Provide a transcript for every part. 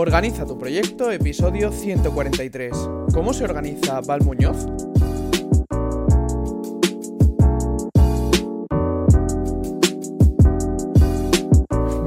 Organiza tu proyecto, episodio 143. ¿Cómo se organiza Val Muñoz?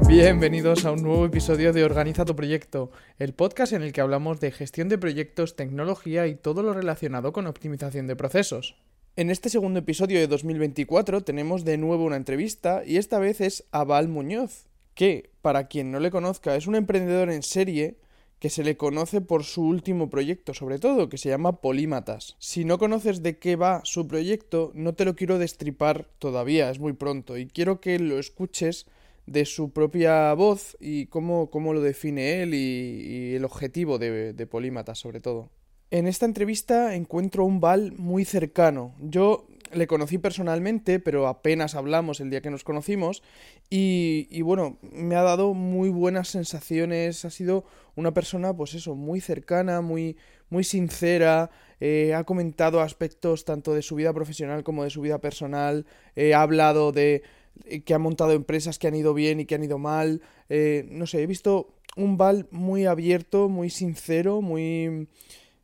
Bienvenidos a un nuevo episodio de Organiza tu proyecto, el podcast en el que hablamos de gestión de proyectos, tecnología y todo lo relacionado con optimización de procesos. En este segundo episodio de 2024 tenemos de nuevo una entrevista y esta vez es a Val Muñoz, que, para quien no le conozca, es un emprendedor en serie que se le conoce por su último proyecto, sobre todo, que se llama Polímatas. Si no conoces de qué va su proyecto, no te lo quiero destripar todavía, es muy pronto, y quiero que lo escuches de su propia voz y cómo, cómo lo define él y, el objetivo de, de Polímatas, sobre todo. En esta entrevista encuentro un Val muy cercano. Yo le conocí personalmente, pero apenas hablamos el día que nos conocimos. Y, bueno, me ha dado muy buenas sensaciones. Ha sido una persona, pues eso, muy cercana, muy, muy sincera. Eh, ha comentado aspectos tanto de su vida profesional como de su vida personal. Eh, ha hablado de eh, que ha montado empresas que han ido bien y que han ido mal. no sé, he visto un Val muy abierto, muy sincero, muy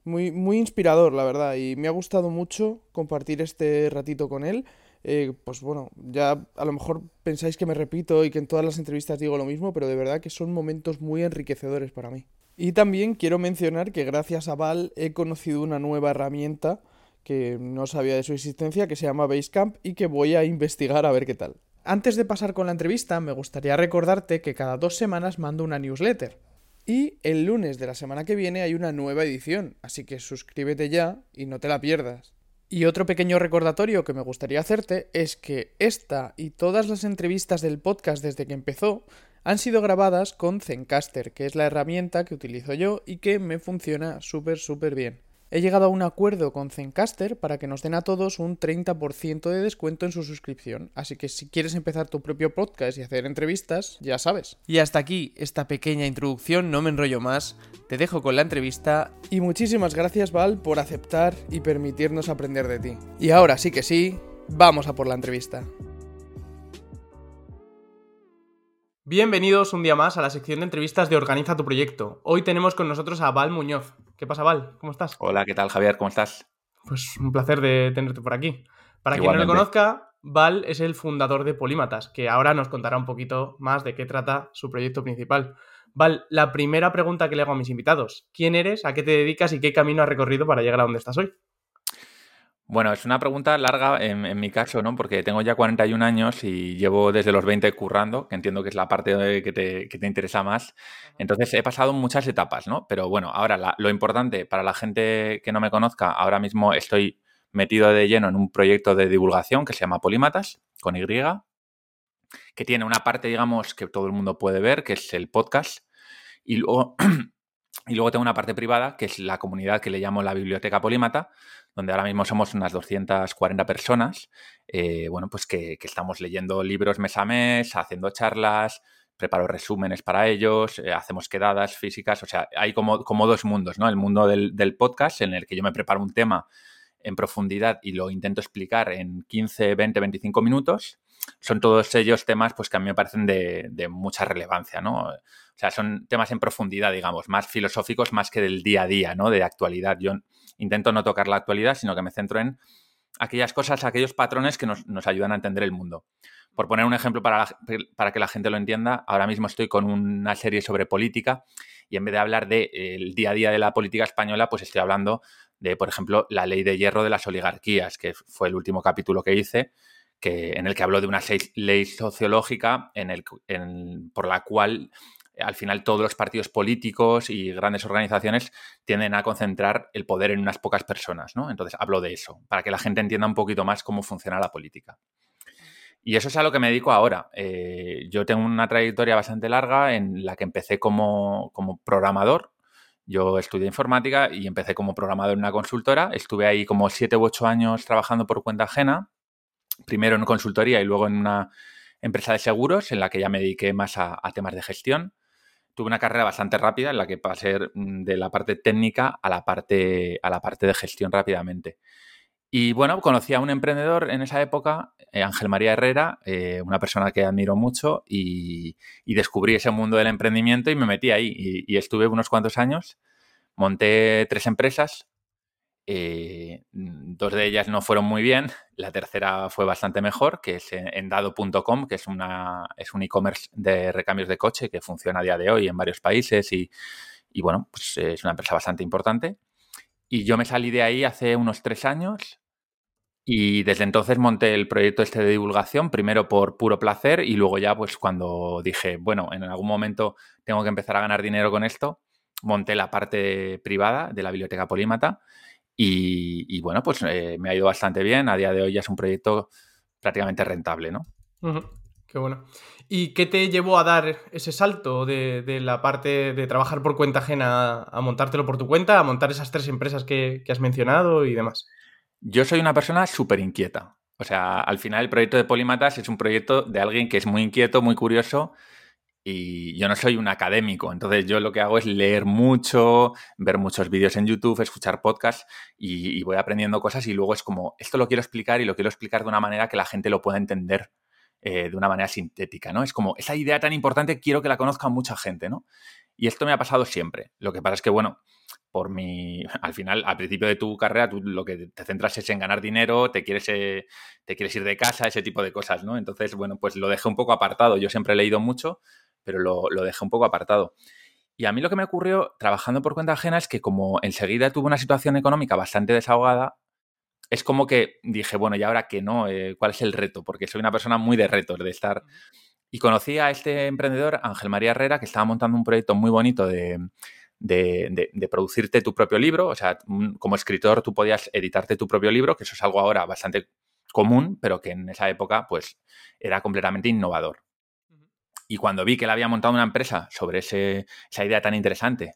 muy, muy inspirador, la verdad, y me ha gustado mucho compartir este ratito con él. Eh, pues bueno, ya a lo mejor pensáis que me repito y que en todas las entrevistas digo lo mismo, pero de verdad que son momentos muy enriquecedores para mí. Y también quiero mencionar que gracias a Val he conocido una nueva herramienta que no sabía de su existencia, que se llama Basecamp y que voy a investigar a ver qué tal. Antes de pasar con la entrevista, me gustaría recordarte que cada dos semanas mando una newsletter. Y el lunes de la semana que viene hay una nueva edición, así que suscríbete ya y no te la pierdas. Y otro pequeño recordatorio que me gustaría hacerte es que esta y todas las entrevistas del podcast desde que empezó han sido grabadas con Zencaster, que es la herramienta que utilizo yo y que me funciona súper súper bien. He llegado a un acuerdo con Zencaster para que nos den a todos un 30% de descuento en su suscripción, así que si quieres empezar tu propio podcast y hacer entrevistas, ya sabes. Y hasta aquí esta pequeña introducción, no me enrollo más, te dejo con la entrevista y muchísimas gracias Val por aceptar y permitirnos aprender de ti. Y ahora sí que sí, vamos a por la entrevista. Bienvenidos un día más a la sección de entrevistas de Organiza tu proyecto. Hoy tenemos con nosotros a Val Muñoz. ¿Qué pasa, Val? ¿Cómo estás? Hola, ¿qué tal, Javier? ¿Cómo estás? Pues un placer de tenerte por aquí. Para quien no lo conozca, Val es el fundador de Polímatas, que ahora nos contará un poquito más de qué trata su proyecto principal. Val, la primera pregunta que le hago a mis invitados, ¿quién eres, a qué te dedicas y qué camino has recorrido para llegar a donde estás hoy? Bueno, es una pregunta larga en, mi caso, ¿no? Porque tengo ya 41 años y llevo desde los 20 currando, que entiendo que es la parte que te, que te interesa más. Entonces he pasado muchas etapas, ¿no? Pero bueno, ahora lo importante para la gente que no me conozca, ahora mismo estoy metido de lleno en un proyecto de divulgación que se llama Polímatas, con Y, que tiene una parte, digamos, que todo el mundo puede ver, que es el podcast, y luego, y luego tengo una parte privada, que es la comunidad que le llamo la Biblioteca Polímata, donde ahora mismo somos unas 240 personas, eh, bueno, pues que, estamos leyendo libros mes a mes, haciendo charlas, preparo resúmenes para ellos, eh, hacemos quedadas físicas, o sea, hay como, como dos mundos, ¿no? El mundo del, podcast, en el que yo me preparo un tema en profundidad y lo intento explicar en 15, 20, 25 minutos. Son todos ellos temas pues, que a mí me parecen de, de mucha relevancia, ¿no? O sea, son temas en profundidad, digamos, más filosóficos más que del día a día, ¿no? De actualidad. Yo intento no tocar la actualidad, sino que me centro en aquellas cosas, aquellos patrones que nos, ayudan a entender el mundo. Por poner un ejemplo para, para, que la gente lo entienda, ahora mismo estoy con una serie sobre política y en vez de hablar del de, día a día de la política española, pues estoy hablando de, por ejemplo, la ley de hierro de las oligarquías, que fue el último capítulo que hice, que, en el que hablo de una ley, sociológica en el, por la cual al final todos los partidos políticos y grandes organizaciones tienden a concentrar el poder en unas pocas personas, ¿no? Entonces hablo de eso, para que la gente entienda un poquito más cómo funciona la política. Y eso es a lo que me dedico ahora. Eh, yo tengo una trayectoria bastante larga en la que empecé como, como programador. Yo estudié informática y empecé como programador en una consultora. Estuve ahí como siete u ocho años trabajando por cuenta ajena, primero en consultoría y luego en una empresa de seguros en la que ya me dediqué más a temas de gestión tuve una carrera bastante rápida en la que pasé mm, de la parte técnica a la parte, a la parte de gestión rápidamente. Y bueno, conocí a un emprendedor en esa época eh, Ángel María Herrera, eh, una persona que admiro mucho, y, descubrí ese mundo del emprendimiento y me metí ahí. Y, estuve unos cuantos años, monté tres empresas, eh, dos de ellas no fueron muy bien, la tercera fue bastante mejor, que es endado.com, que es, una, es un e-commerce de recambios de coche que funciona a día de hoy en varios países y, y bueno, pues es una empresa bastante importante. Y yo me salí de ahí hace unos tres años y desde entonces monté el proyecto este de divulgación, primero por puro placer y luego ya pues cuando dije, bueno, en algún momento tengo que empezar a ganar dinero con esto, monté la parte privada de la biblioteca Polímata y, bueno, pues eh, me ha ido bastante bien. A día de hoy ya es un proyecto prácticamente rentable, ¿no? Qué bueno. ¿Y qué te llevó a dar ese salto de, la parte de trabajar por cuenta ajena a, montártelo por tu cuenta, a montar esas tres empresas que, has mencionado y demás? Yo soy una persona súper inquieta. O sea, al final el proyecto de Polímatas es un proyecto de alguien que es muy inquieto, muy curioso y yo no soy un académico, entonces yo lo que hago es leer mucho, ver muchos vídeos en YouTube, escuchar podcasts y, voy aprendiendo cosas y luego es como, esto lo quiero explicar y lo quiero explicar de una manera que la gente lo pueda entender eh, de una manera sintética, ¿no? Es como, esa idea tan importante quiero que la conozca mucha gente, ¿no? Y esto me ha pasado siempre. Lo que pasa es que, bueno, por mi, al final, al principio de tu carrera, tú lo que te centras es en ganar dinero, te quieres, eh, te quieres ir de casa, ese tipo de cosas, ¿no? Entonces, bueno, pues lo dejé un poco apartado. Yo siempre he leído mucho, pero lo, lo dejé un poco apartado. Y a mí lo que me ocurrió trabajando por cuenta ajena es que como enseguida tuve una situación económica bastante desahogada, es como que dije, bueno, ¿y ahora qué no? Eh, ¿Cuál es el reto? Porque soy una persona muy de retos, de estar... Y conocí a este emprendedor, Ángel María Herrera, que estaba montando un proyecto muy bonito de, de, producirte tu propio libro. O sea, como escritor tú podías editarte tu propio libro, que eso es algo ahora bastante común, pero que en esa época pues era completamente innovador. Y cuando vi que él había montado una empresa sobre ese, esa idea tan interesante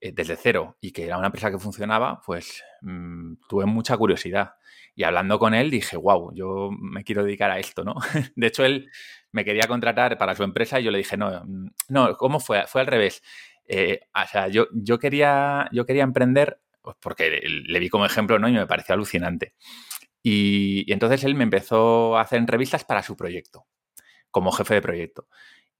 eh, desde cero y que era una empresa que funcionaba, pues mm, tuve mucha curiosidad. Y hablando con él dije, wow, yo me quiero dedicar a esto, ¿no? de hecho, él me quería contratar para su empresa y yo le dije, no, mm, no, ¿cómo fue? Fue al revés. Eh, o sea, yo, yo, quería, yo quería emprender pues porque le vi como ejemplo, ¿no? Y me pareció alucinante. Y, y entonces él me empezó a hacer entrevistas para su proyecto, como jefe de proyecto.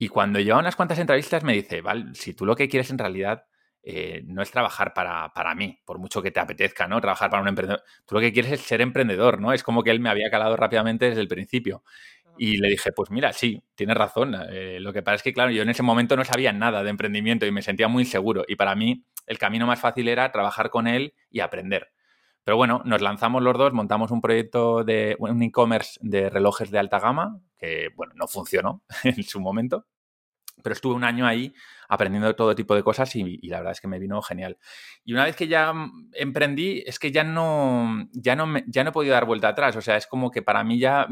Y cuando lleva unas cuantas entrevistas me dice, vale, si tú lo que quieres en realidad eh, no es trabajar para, para, mí, por mucho que te apetezca, ¿no? Trabajar para un emprendedor. Tú lo que quieres es ser emprendedor, ¿no? Es como que él me había calado rápidamente desde el principio. Y le dije, pues mira, sí, tienes razón. Eh, lo que pasa es que, claro, yo en ese momento no sabía nada de emprendimiento y me sentía muy seguro. Y para mí el camino más fácil era trabajar con él y aprender. Pero bueno, nos lanzamos los dos, montamos un proyecto de un e-commerce de relojes de alta gama, que, bueno, no funcionó en su momento. Pero estuve un año ahí aprendiendo todo tipo de cosas y, la verdad es que me vino genial. Y una vez que ya emprendí, es que ya no, ya no, me, ya no he podido dar vuelta atrás. O sea, es como que para mí ya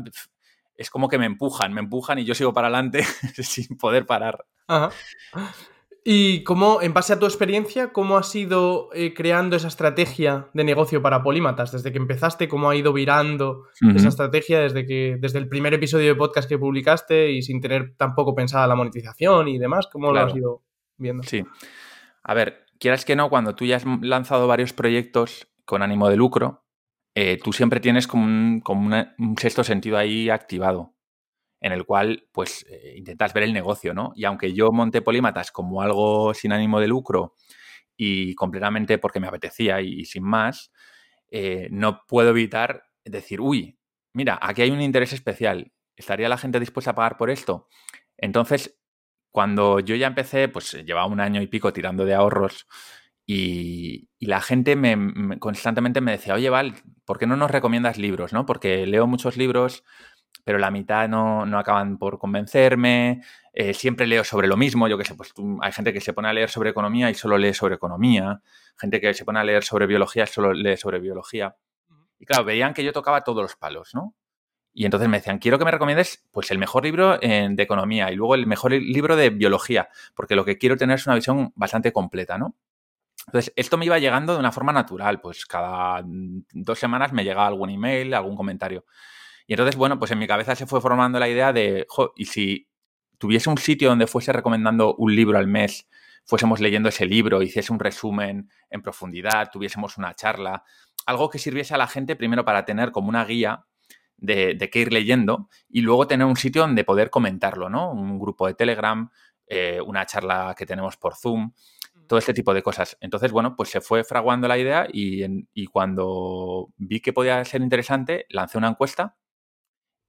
es como que me empujan, me empujan y yo sigo para adelante sin poder parar. Ajá. ¿Y cómo, en base a tu experiencia, cómo has ido eh, creando esa estrategia de negocio para Polímatas? Desde que empezaste, ¿cómo ha ido virando esa estrategia desde, que, desde el primer episodio de podcast que publicaste y sin tener tampoco pensada la monetización y demás? ¿Cómo lo has ido viendo? Sí. A ver, quieras que no, cuando tú ya has lanzado varios proyectos con ánimo de lucro, eh, tú siempre tienes como, un, como un sexto sentido ahí activado en el cual pues eh, intentas ver el negocio, ¿no? Y aunque yo monté Polímatas como algo sin ánimo de lucro y completamente porque me apetecía y, sin más, eh, no puedo evitar decir, uy, mira, aquí hay un interés especial, ¿estaría la gente dispuesta a pagar por esto? Entonces, cuando yo ya empecé, pues llevaba un año y pico tirando de ahorros y, la gente me, constantemente me decía, oye, Val, ¿por qué no nos recomiendas libros? ¿no? Porque leo muchos libros, pero la mitad no, acaban por convencerme. Eh, siempre leo sobre lo mismo. Yo que sé, pues hay gente que se pone a leer sobre economía y solo lee sobre economía. Gente que se pone a leer sobre biología y solo lee sobre biología. Y claro, veían que yo tocaba todos los palos, ¿no? Y entonces me decían, quiero que me recomiendes pues el mejor libro de economía y luego el mejor libro de biología, porque lo que quiero tener es una visión bastante completa, ¿no? Entonces, esto me iba llegando de una forma natural, pues cada dos semanas me llegaba algún email, algún comentario. Y entonces, bueno, pues en mi cabeza se fue formando la idea de, y si tuviese un sitio donde fuese recomendando un libro al mes, fuésemos leyendo ese libro, hiciese un resumen en profundidad, tuviésemos una charla, algo que sirviese a la gente primero para tener como una guía de, de, qué ir leyendo y luego tener un sitio donde poder comentarlo, ¿no? Un grupo de Telegram, eh, una charla que tenemos por Zoom, todo este tipo de cosas. Entonces, bueno, pues se fue fraguando la idea y, y cuando vi que podía ser interesante, lancé una encuesta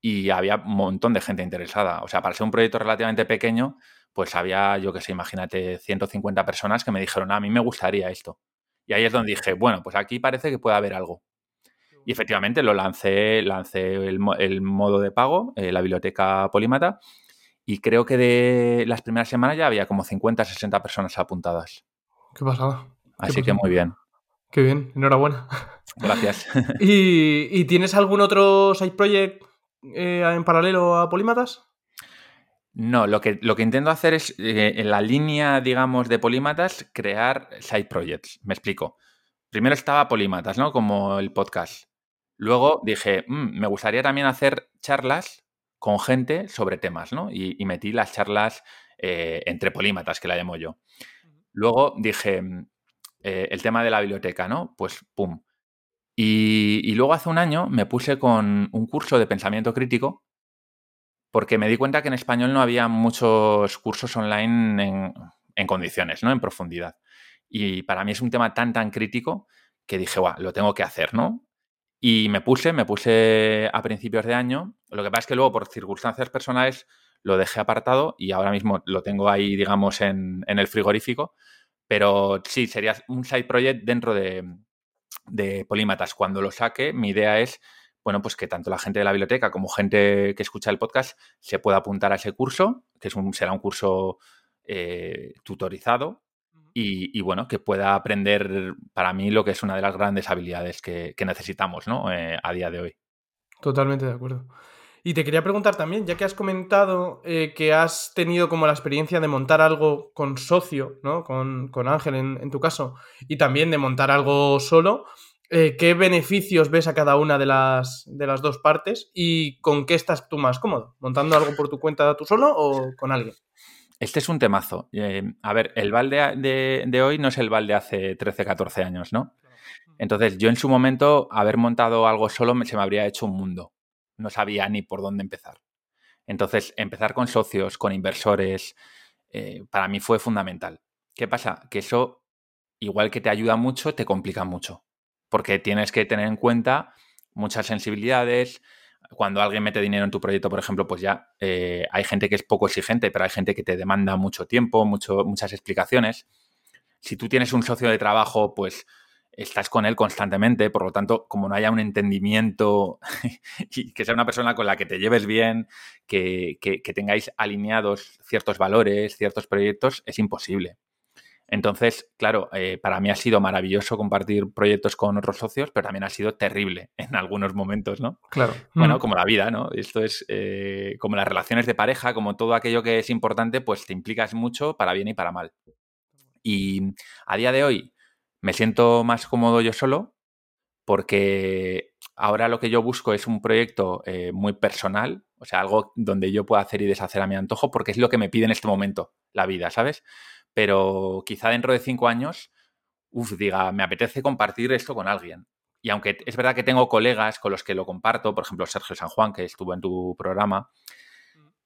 y había un montón de gente interesada. O sea, para ser un proyecto relativamente pequeño, pues había, yo que sé, imagínate, 150 personas que me dijeron, ah, a mí me gustaría esto. Y ahí es donde dije, bueno, pues aquí parece que puede haber algo. Y efectivamente lo lancé, lancé el, el modo de pago, eh, la biblioteca Polímata, y creo que de las primeras semanas ya había como 50, 60 personas apuntadas. Qué pasada. Así que muy bien. Qué bien, enhorabuena. Gracias. ¿Y, ¿Y, tienes algún otro side project eh, en paralelo a Polímatas? No, lo que, lo que intento hacer es, eh, en la línea, digamos, de polímatas, crear side projects. Me explico. Primero estaba polímatas, ¿no? Como el podcast. Luego dije, mmm, me gustaría también hacer charlas con gente sobre temas, ¿no? Y, y metí las charlas eh, entre polímatas, que la llamo yo. Luego dije, eh, el tema de la biblioteca, ¿no? Pues, pum. Y, luego hace un año me puse con un curso de pensamiento crítico porque me di cuenta que en español no había muchos cursos online en, condiciones, ¿no? En profundidad. Y para mí es un tema tan, tan crítico que dije, guau, lo tengo que hacer, ¿no? Y me puse, me puse a principios de año. Lo que pasa es que luego, por circunstancias personales, lo dejé apartado y ahora mismo lo tengo ahí, digamos, en el frigorífico. Pero sí, sería un side project dentro de, de Polímatas. Cuando lo saque, mi idea es bueno, pues que tanto la gente de la biblioteca como gente que escucha el podcast se pueda apuntar a ese curso, que es un, será un curso eh, tutorizado y, y, bueno, que pueda aprender para mí lo que es una de las grandes habilidades que, que necesitamos ¿no? eh, a día de hoy. Totalmente de acuerdo. Y te quería preguntar también, ya que has comentado eh, que has tenido como la experiencia de montar algo con socio, ¿no? Con, con Ángel en, en, tu caso, y también de montar algo solo, eh, ¿qué beneficios ves a cada una de las, de las dos partes y con qué estás tú más cómodo? ¿Montando algo por tu cuenta tú solo o con alguien? Este es un temazo. Eh, a ver, el Val de, de, hoy no es el Val de hace 13, 14 años, ¿no? Entonces, yo en su momento, haber montado algo solo se me habría hecho un mundo. No sabía ni por dónde empezar. Entonces, empezar con socios, con inversores, eh, para mí fue fundamental. ¿Qué pasa? Que eso, igual que te ayuda mucho, te complica mucho porque tienes que tener en cuenta muchas sensibilidades. Cuando alguien mete dinero en tu proyecto, por ejemplo, pues ya eh, hay gente que es poco exigente, pero hay gente que te demanda mucho tiempo, mucho, muchas explicaciones. Si tú tienes un socio de trabajo, pues estás con él constantemente, por lo tanto, como no haya un entendimiento y que sea una persona con la que te lleves bien, que, que, que tengáis alineados ciertos valores, ciertos proyectos, es imposible. Entonces, claro, eh, para mí ha sido maravilloso compartir proyectos con otros socios, pero también ha sido terrible en algunos momentos, ¿no? Claro. Bueno, mm. como la vida, ¿no? Esto es eh, como las relaciones de pareja, como todo aquello que es importante, pues te implicas mucho para bien y para mal. Y a día de hoy me siento más cómodo yo solo porque ahora lo que yo busco es un proyecto eh, muy personal, o sea, algo donde yo pueda hacer y deshacer a mi antojo, porque es lo que me pide en este momento la vida, ¿sabes? pero quizá dentro de cinco años, uff, diga, me apetece compartir esto con alguien. Y aunque es verdad que tengo colegas con los que lo comparto, por ejemplo, Sergio San Juan, que estuvo en tu programa,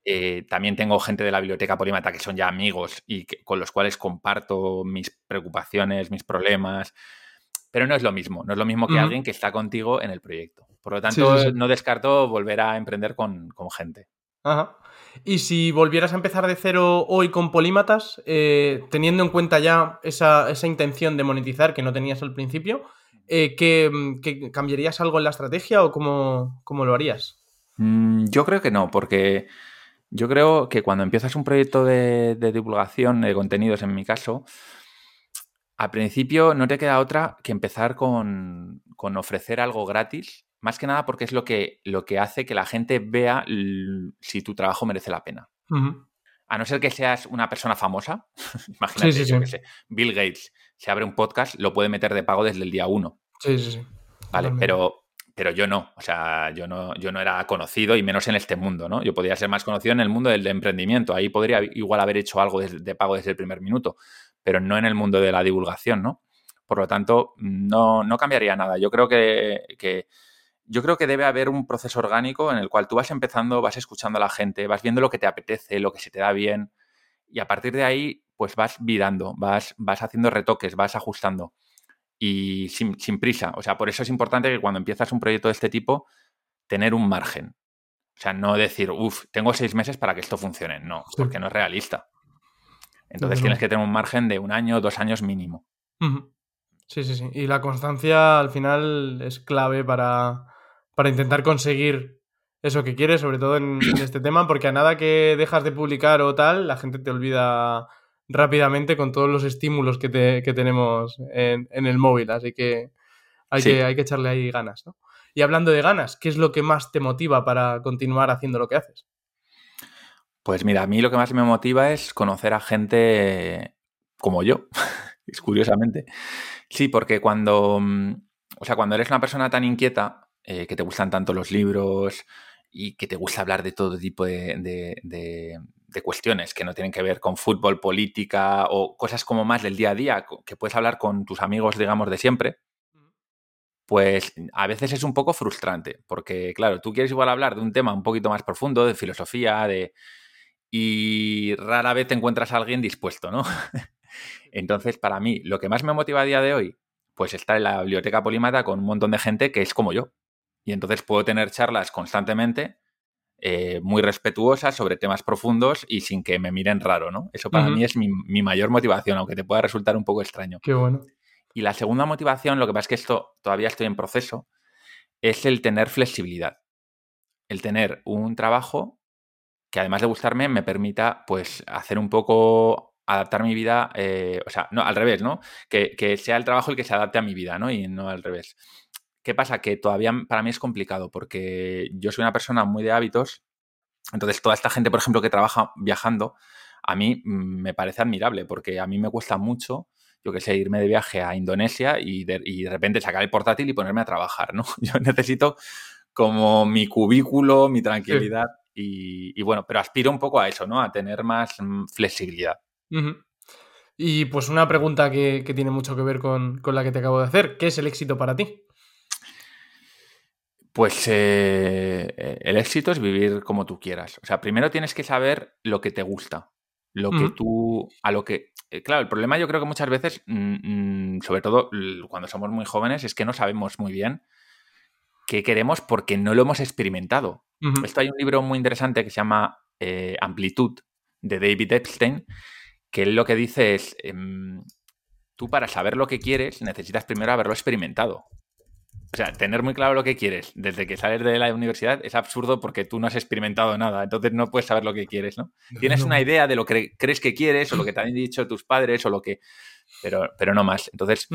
eh, también tengo gente de la biblioteca polímata que son ya amigos y que, con los cuales comparto mis preocupaciones, mis problemas. Pero no es lo mismo, no es lo mismo que uh -huh. alguien que está contigo en el proyecto. Por lo tanto, sí, sí, sí. no descarto volver a emprender con, con gente. Ajá. Y si volvieras a empezar de cero hoy con polímatas, eh, teniendo en cuenta ya esa, esa, intención de monetizar que no tenías al principio, eh, ¿qué, ¿qué, cambiarías algo en la estrategia o cómo, cómo lo harías? Mm, yo creo que no, porque yo creo que cuando empiezas un proyecto de, de divulgación de contenidos, en mi caso, al principio no te queda otra que empezar con, con ofrecer algo gratis más que nada porque es lo que, lo que hace que la gente vea si tu trabajo merece la pena. Uh -huh. A no ser que seas una persona famosa, imagínate, sí, sí, yo sí. que sé, Bill Gates se abre un podcast, lo puede meter de pago desde el día uno. Sí, sí, sí. Vale, pero, pero yo no, o sea, yo no, yo no era conocido y menos en este mundo, ¿no? Yo podría ser más conocido en el mundo del emprendimiento, ahí podría igual haber hecho algo de, de pago desde el primer minuto, pero no en el mundo de la divulgación, ¿no? Por lo tanto, no, no cambiaría nada. Yo creo que, que yo creo que debe haber un proceso orgánico en el cual tú vas empezando, vas escuchando a la gente, vas viendo lo que te apetece, lo que se te da bien, y a partir de ahí, pues vas virando, vas, vas haciendo retoques, vas ajustando. Y sin, prisa. O sea, por eso es importante que cuando empiezas un proyecto de este tipo, tener un margen. O sea, no decir, uff, tengo seis meses para que esto funcione. No, porque no es realista. Entonces tienes que tener un margen de un año, dos años mínimo. Sí, sí, sí. Y la constancia al final es clave para, para intentar conseguir eso que quieres, sobre todo en, este tema, porque a nada que dejas de publicar o tal, la gente te olvida rápidamente con todos los estímulos que, tenemos en, el móvil. Así que hay, que hay que echarle ahí ganas, ¿no? Y hablando de ganas, ¿qué es lo que más te motiva para continuar haciendo lo que haces? Pues mira, a mí lo que más me motiva es conocer a gente como yo, es curiosamente. Sí, porque cuando, mm, o sea, cuando eres una persona tan inquieta, eh, que te gustan tanto los libros y que te gusta hablar de todo tipo de, cuestiones que no tienen que ver con fútbol, política o cosas como más del día a día, que puedes hablar con tus amigos, digamos, de siempre, pues a veces es un poco frustrante, porque claro, tú quieres igual hablar de un tema un poquito más profundo, de filosofía, de... y rara vez te encuentras a alguien dispuesto, ¿no? Entonces, para mí, lo que más me motiva a día de hoy, pues estar en la biblioteca Polimata con un montón de gente que es como yo. Y entonces puedo tener charlas constantemente, eh, muy respetuosas sobre temas profundos y sin que me miren raro, ¿no? Eso para mí es mi, mayor motivación, aunque te pueda resultar un poco extraño. Qué bueno. Y la segunda motivación, lo que pasa es que esto todavía estoy en proceso, es el tener flexibilidad. El tener un trabajo que además de gustarme me permita pues hacer un poco adaptar mi vida, eh, o sea, no, al revés, ¿no? Que, sea el trabajo el que se adapte a mi vida, ¿no? Y no al revés. ¿Qué pasa? Que todavía para mí es complicado porque yo soy una persona muy de hábitos, entonces toda esta gente, por ejemplo, que trabaja viajando, a mí mm, me parece admirable porque a mí me cuesta mucho, yo que sé, irme de viaje a Indonesia y de, repente sacar el portátil y ponerme a trabajar, ¿no? Yo necesito como mi cubículo, mi tranquilidad y, y bueno, pero aspiro un poco a eso, ¿no? A tener más mm, flexibilidad. Y pues una pregunta que, tiene mucho que ver con, la que te acabo de hacer. ¿Qué es el éxito para ti? Pues eh, el éxito es vivir como tú quieras. O sea, primero tienes que saber lo que te gusta. Lo que tú. A lo que. Eh, claro, el problema yo creo que muchas veces, mm, mm, sobre todo cuando somos muy jóvenes, es que no sabemos muy bien qué queremos porque no lo hemos experimentado. Esto hay un libro muy interesante que se llama eh, Amplitud, de David Epstein, que él lo que dice es, em, tú para saber lo que quieres necesitas primero haberlo experimentado. O sea, tener muy claro lo que quieres desde que sales de la universidad es absurdo porque tú no has experimentado nada, entonces no puedes saber lo que quieres, ¿no? Tienes una idea de lo que crees que quieres o lo que te han dicho tus padres o lo que... Pero, pero no más. Entonces,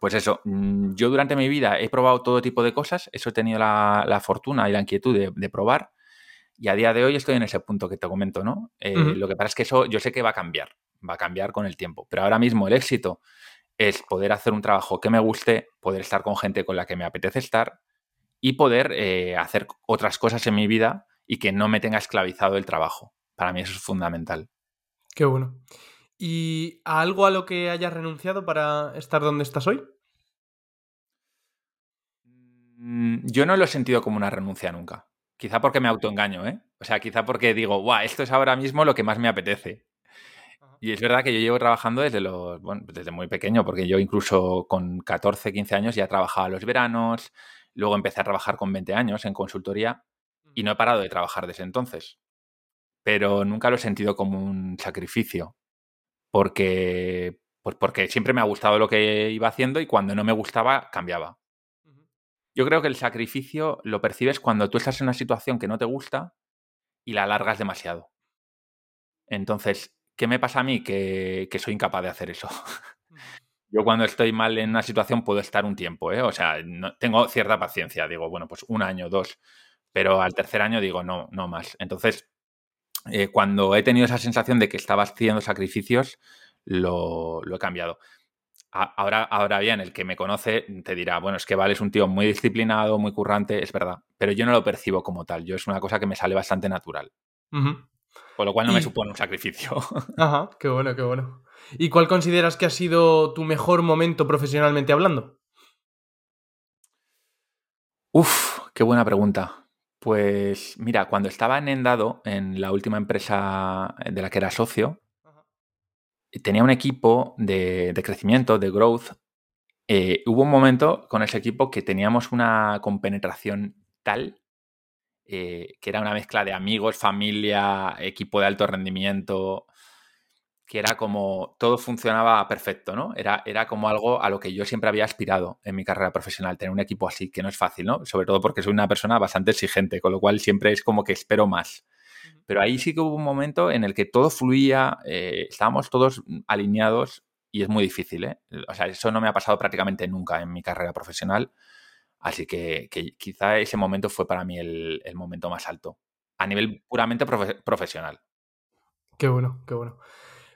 pues eso, mm, yo durante mi vida he probado todo tipo de cosas, eso he tenido la, fortuna y la inquietud de probar y a día de hoy estoy en ese punto que te comento, ¿no? Eh, lo que pasa es que eso yo sé que va a cambiar, va a cambiar con el tiempo. Pero ahora mismo el éxito es poder hacer un trabajo que me guste, poder estar con gente con la que me apetece estar y poder eh, hacer otras cosas en mi vida y que no me tenga esclavizado el trabajo. Para mí eso es fundamental. Qué bueno. ¿Y algo a lo que hayas renunciado para estar donde estás hoy? Mm, yo no lo he sentido como una renuncia nunca. Quizá porque me autoengaño, ¿eh? O sea, quizá porque digo, guau, esto es ahora mismo lo que más me apetece. Y es verdad que yo llevo trabajando desde los, bueno, desde muy pequeño, porque yo incluso con 14, 15 años ya trabajaba los veranos, luego empecé a trabajar con 20 años en consultoría y no he parado de trabajar desde entonces. Pero nunca lo he sentido como un sacrificio, porque, pues porque siempre me ha gustado lo que iba haciendo y cuando no me gustaba cambiaba. Yo creo que el sacrificio lo percibes cuando tú estás en una situación que no te gusta y la alargas demasiado. Entonces, ¿qué me pasa a mí? Que, soy incapaz de hacer eso. Yo cuando estoy mal en una situación puedo estar un tiempo, ¿eh? O sea, no, tengo cierta paciencia. Digo, bueno, pues un año, dos. Pero al tercer año digo, no, no más. Entonces, eh, cuando he tenido esa sensación de que estaba haciendo sacrificios, lo, lo he cambiado. Ahora, ahora bien, el que me conoce te dirá, bueno, es que Vale es un tío muy disciplinado, muy currante, es verdad, pero yo no lo percibo como tal, yo es una cosa que me sale bastante natural. Con lo cual no me supone un sacrificio. Ajá, qué bueno, qué bueno. ¿Y cuál consideras que ha sido tu mejor momento profesionalmente hablando? Uf, qué buena pregunta. Pues mira, cuando estaba en Endado, en la última empresa de la que era socio, tenía un equipo de, crecimiento, de growth. Eh, hubo un momento con ese equipo que teníamos una compenetración tal eh, que era una mezcla de amigos, familia, equipo de alto rendimiento, que era como todo funcionaba perfecto, ¿no? Era, era como algo a lo que yo siempre había aspirado en mi carrera profesional, tener un equipo así, que no es fácil, ¿no? Sobre todo porque soy una persona bastante exigente, con lo cual siempre es como que espero más. Pero ahí sí que hubo un momento en el que todo fluía, eh, estábamos todos alineados y es muy difícil, ¿eh? O sea, eso no me ha pasado prácticamente nunca en mi carrera profesional. Así que, quizá ese momento fue para mí el, momento más alto, a nivel puramente profesional. Qué bueno, qué bueno.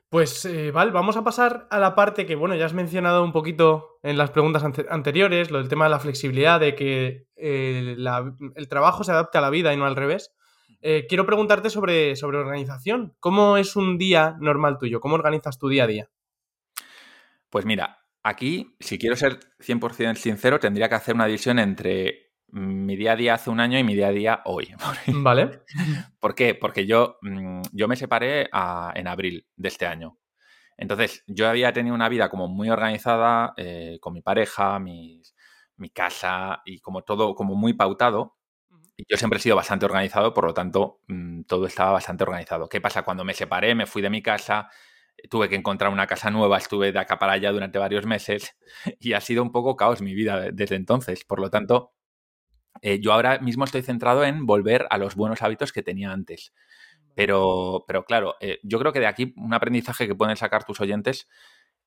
Pues eh, Val, vamos a pasar a la parte que, bueno, ya has mencionado un poquito en las preguntas anteriores, lo del tema de la flexibilidad, de que eh, el trabajo se adapte a la vida y no al revés. Eh, quiero preguntarte sobre, sobre organización. ¿Cómo es un día normal tuyo? ¿Cómo organizas tu día a día? Pues mira, Aquí, si quiero ser 100% sincero, tendría que hacer una división entre mi día a día hace un año y mi día a día hoy. Vale. ¿Por qué? Porque yo, mm, yo me separé en abril de este año. Entonces, yo había tenido una vida como muy organizada eh, con mi pareja, mi casa y como todo como muy pautado. Y yo siempre he sido bastante organizado, por lo tanto, mm, todo estaba bastante organizado. ¿Qué pasa? Cuando me separé, me fui de mi casa, tuve que encontrar una casa nueva, estuve de acá para allá durante varios meses y ha sido un poco caos mi vida desde entonces. Por lo tanto, eh, yo ahora mismo estoy centrado en volver a los buenos hábitos que tenía antes. Pero, pero claro, eh, yo creo que de aquí un aprendizaje que pueden sacar tus oyentes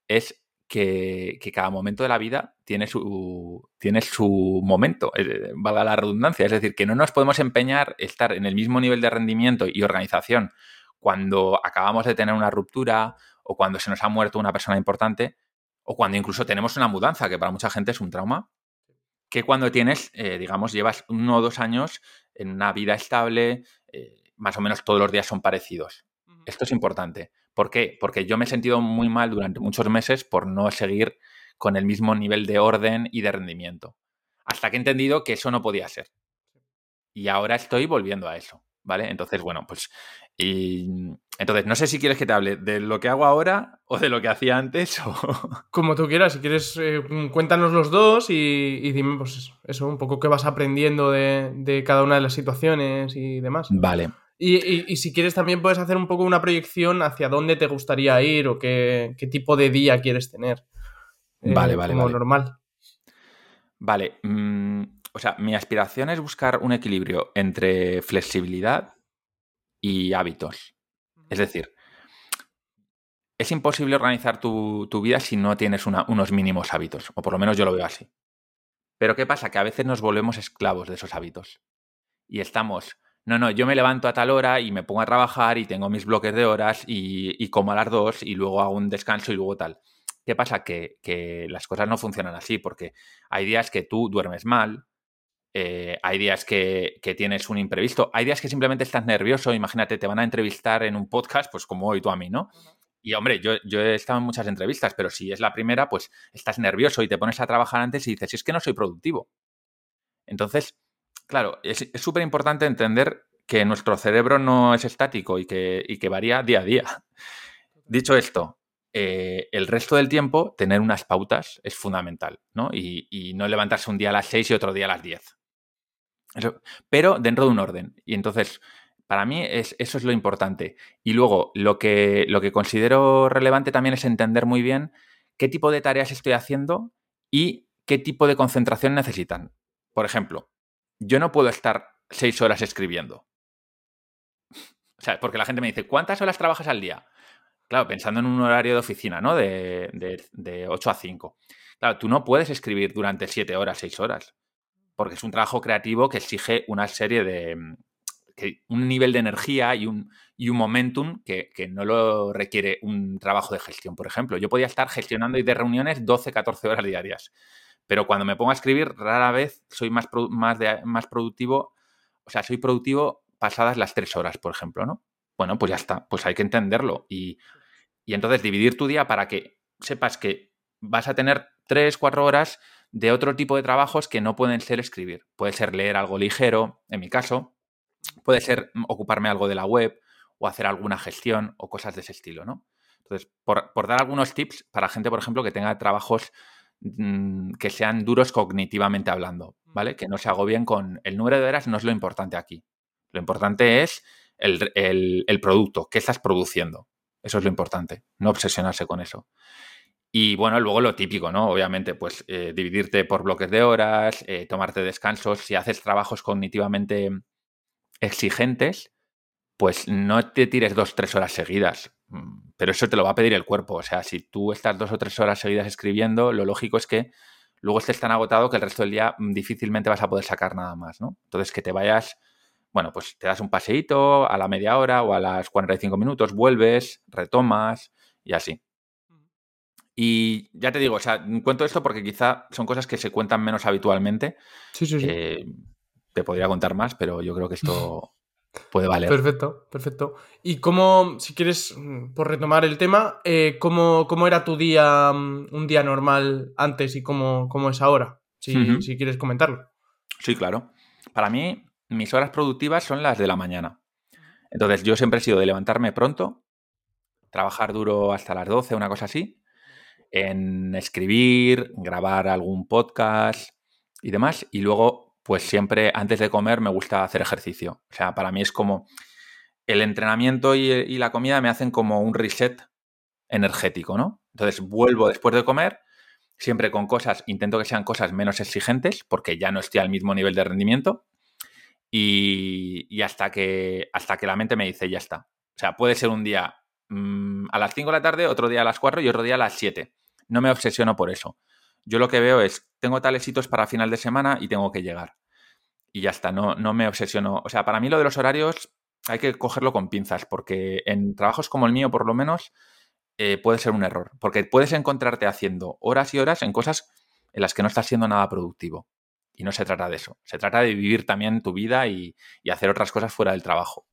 es que, cada momento de la vida tiene su, tiene su momento, eh, valga la redundancia. Es decir, que no nos podemos empeñar estar en el mismo nivel de rendimiento y organización cuando acabamos de tener una ruptura o cuando se nos ha muerto una persona importante o cuando incluso tenemos una mudanza, que para mucha gente es un trauma, que cuando tienes, eh, digamos, llevas uno o dos años en una vida estable, eh, más o menos todos los días son parecidos. Esto es importante. ¿Por qué? Porque yo me he sentido muy mal durante muchos meses por no seguir con el mismo nivel de orden y de rendimiento. Hasta que he entendido que eso no podía ser. Y ahora estoy volviendo a eso. ¿Vale? Entonces, bueno, pues y entonces, no sé si quieres que te hable de lo que hago ahora o de lo que hacía antes o... Como tú quieras, si quieres, eh, cuéntanos los dos y, dime, pues eso, un poco qué vas aprendiendo de, cada una de las situaciones y demás. Vale. Y, si quieres también puedes hacer un poco una proyección hacia dónde te gustaría ir o qué, tipo de día quieres tener. Eh, vale, vale. Como normal. Vale. Mm, o sea, mi aspiración es buscar un equilibrio entre flexibilidad y hábitos. Es decir, es imposible organizar tu, vida si no tienes unos mínimos hábitos, o por lo menos yo lo veo así. Pero ¿qué pasa? Que a veces nos volvemos esclavos de esos hábitos. Y estamos, no, no, yo me levanto a tal hora y me pongo a trabajar y tengo mis bloques de horas y, como a las dos y luego hago un descanso y luego tal. ¿Qué pasa? Que, que, las cosas no funcionan así porque hay días que tú duermes mal, eh, hay días que, tienes un imprevisto, hay días que simplemente estás nervioso, imagínate, te van a entrevistar en un podcast, pues como hoy tú a mí, ¿no? Y hombre, yo, yo he estado en muchas entrevistas, pero si es la primera, pues estás nervioso y te pones a trabajar antes y dices, es que no soy productivo. Entonces, claro, es súper importante entender que nuestro cerebro no es estático y que, que varía día a día. Dicho esto, eh, el resto del tiempo, tener unas pautas es fundamental, ¿no? Y, y, no levantarse un día a las 6 y otro día a las 10 pero dentro de un orden. Y entonces, para mí es, eso es lo importante. Y luego, lo que, lo que considero relevante también es entender muy bien qué tipo de tareas estoy haciendo y qué tipo de concentración necesitan. Por ejemplo, yo no puedo estar seis horas escribiendo. O sea, porque la gente me dice, ¿cuántas horas trabajas al día? Claro, pensando en un horario de oficina, ¿no? De, de, de 8 a 5. Claro, tú no puedes escribir durante 7 horas, 6 horas porque es un trabajo creativo que exige una serie de... Mm, un nivel de energía y un, y un momentum que, no lo requiere un trabajo de gestión, por ejemplo. Yo podía estar gestionando y de reuniones 12, 14 horas diarias, pero cuando me pongo a escribir, rara vez soy más, más, más productivo, o sea, soy productivo pasadas las 3 horas, por ejemplo, ¿no? Bueno, pues ya está, pues hay que entenderlo y, y entonces dividir tu día para que sepas que vas a tener 3, 4 horas de otro tipo de trabajos que no pueden ser escribir. Puede ser leer algo ligero, en mi caso, puede ser mm, ocuparme algo de la web o hacer alguna gestión o cosas de ese estilo, ¿no? Entonces, por, dar algunos tips para gente, por ejemplo, que tenga trabajos mm, que sean duros cognitivamente hablando, ¿vale? Que no se agobien con el número de horas, no es lo importante aquí. Lo importante es el, producto, qué estás produciendo. Eso es lo importante, no obsesionarse con eso. Y bueno, luego lo típico, ¿no? Obviamente, pues eh, dividirte por bloques de horas, eh, tomarte descansos. Si haces trabajos cognitivamente exigentes, pues no te tires dos, tres horas seguidas. Mm, pero eso te lo va a pedir el cuerpo. O sea, si tú estás dos o tres horas seguidas escribiendo, lo lógico es que luego estés tan agotado que el resto del día mm, difícilmente vas a poder sacar nada más, ¿no? Entonces, que te vayas, bueno, pues te das un paseíto a la media hora o a las 45 minutos, vuelves, retomas y así. Y ya te digo, o sea, cuento esto porque quizá son cosas que se cuentan menos habitualmente. Sí, sí, sí. Eh, te podría contar más, pero yo creo que esto puede valer. Perfecto, perfecto. Y cómo, si quieres, mm, por retomar el tema, eh, ¿cómo, era tu día, mm, un día normal antes y cómo, cómo es ahora? Si, si quieres comentarlo. Sí, claro. Para mí, mis horas productivas son las de la mañana. Entonces, yo siempre he sido de levantarme pronto, trabajar duro hasta las 12, una cosa así, en escribir, grabar algún podcast y demás, y luego pues siempre antes de comer me gusta hacer ejercicio. O sea, para mí es como el entrenamiento y, la comida me hacen como un reset energético, ¿no? Entonces vuelvo después de comer, siempre con cosas, intento que sean cosas menos exigentes, porque ya no estoy al mismo nivel de rendimiento, y, hasta, que, hasta que la mente me dice, ya está. O sea, puede ser un día mm, a las 5 de la tarde, otro día a las 4 y otro día a las 7. No me obsesiono por eso. Yo lo que veo es, tengo tales hitos para final de semana y tengo que llegar. Y ya está, no, no me obsesiono. O sea, para mí lo de los horarios hay que cogerlo con pinzas, porque en trabajos como el mío, por lo menos, eh, puede ser un error. Porque puedes encontrarte haciendo horas y horas en cosas en las que no estás siendo nada productivo. Y no se trata de eso. Se trata de vivir también tu vida y, hacer otras cosas fuera del trabajo.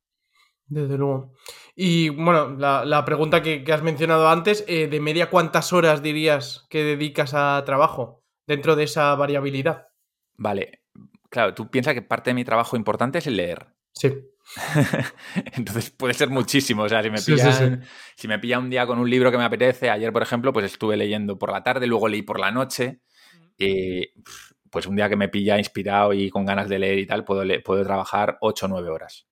Desde luego. Y bueno, la, pregunta que, has mencionado antes, eh, ¿de media cuántas horas dirías que dedicas a trabajo dentro de esa variabilidad? Vale, claro, tú piensas que parte de mi trabajo importante es el leer. Sí. Entonces puede ser muchísimo. O sea, si me, si me pilla un día con un libro que me apetece, ayer, por ejemplo, pues estuve leyendo por la tarde, luego leí por la noche. Y pues un día que me pilla inspirado y con ganas de leer y tal, puedo, puedo trabajar 8 o 9 horas.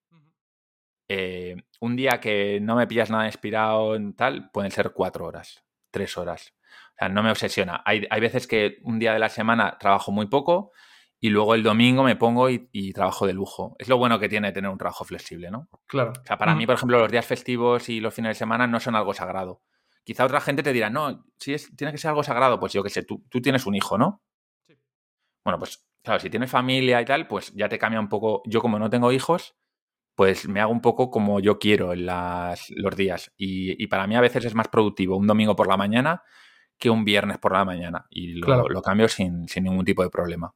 Eh, un día que no me pillas nada inspirado en tal, pueden ser cuatro horas, tres horas. O sea, no me obsesiona. Hay, veces que un día de la semana trabajo muy poco y luego el domingo me pongo y, trabajo de lujo. Es lo bueno que tiene tener un trabajo flexible, ¿no? Claro. O sea, para mí, por ejemplo, los días festivos y los fines de semana no son algo sagrado. Quizá otra gente te dirá, no, si es, tiene que ser algo sagrado, pues yo qué sé, tú, tú tienes un hijo, ¿no? Sí. Bueno, pues claro, si tienes familia y tal, pues ya te cambia un poco. Yo como no tengo hijos, pues me hago un poco como yo quiero en los días. Y, para mí a veces es más productivo un domingo por la mañana que un viernes por la mañana. Y lo, cambio sin, ningún tipo de problema.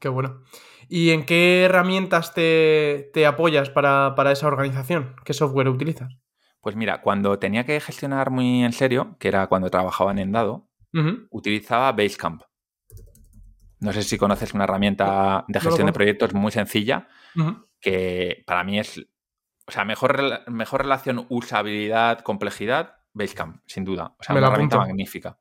Qué bueno. ¿Y en qué herramientas te, apoyas para, esa organización? ¿Qué software utilizas? Pues mira, cuando tenía que gestionar muy en serio, que era cuando trabajaba en Endado, utilizaba Basecamp. No sé si conoces una herramienta de gestión de proyectos muy sencilla que para mí es, o sea, mejor, mejor relación usabilidad-complejidad, Basecamp, sin duda. O sea, una herramienta magnífica.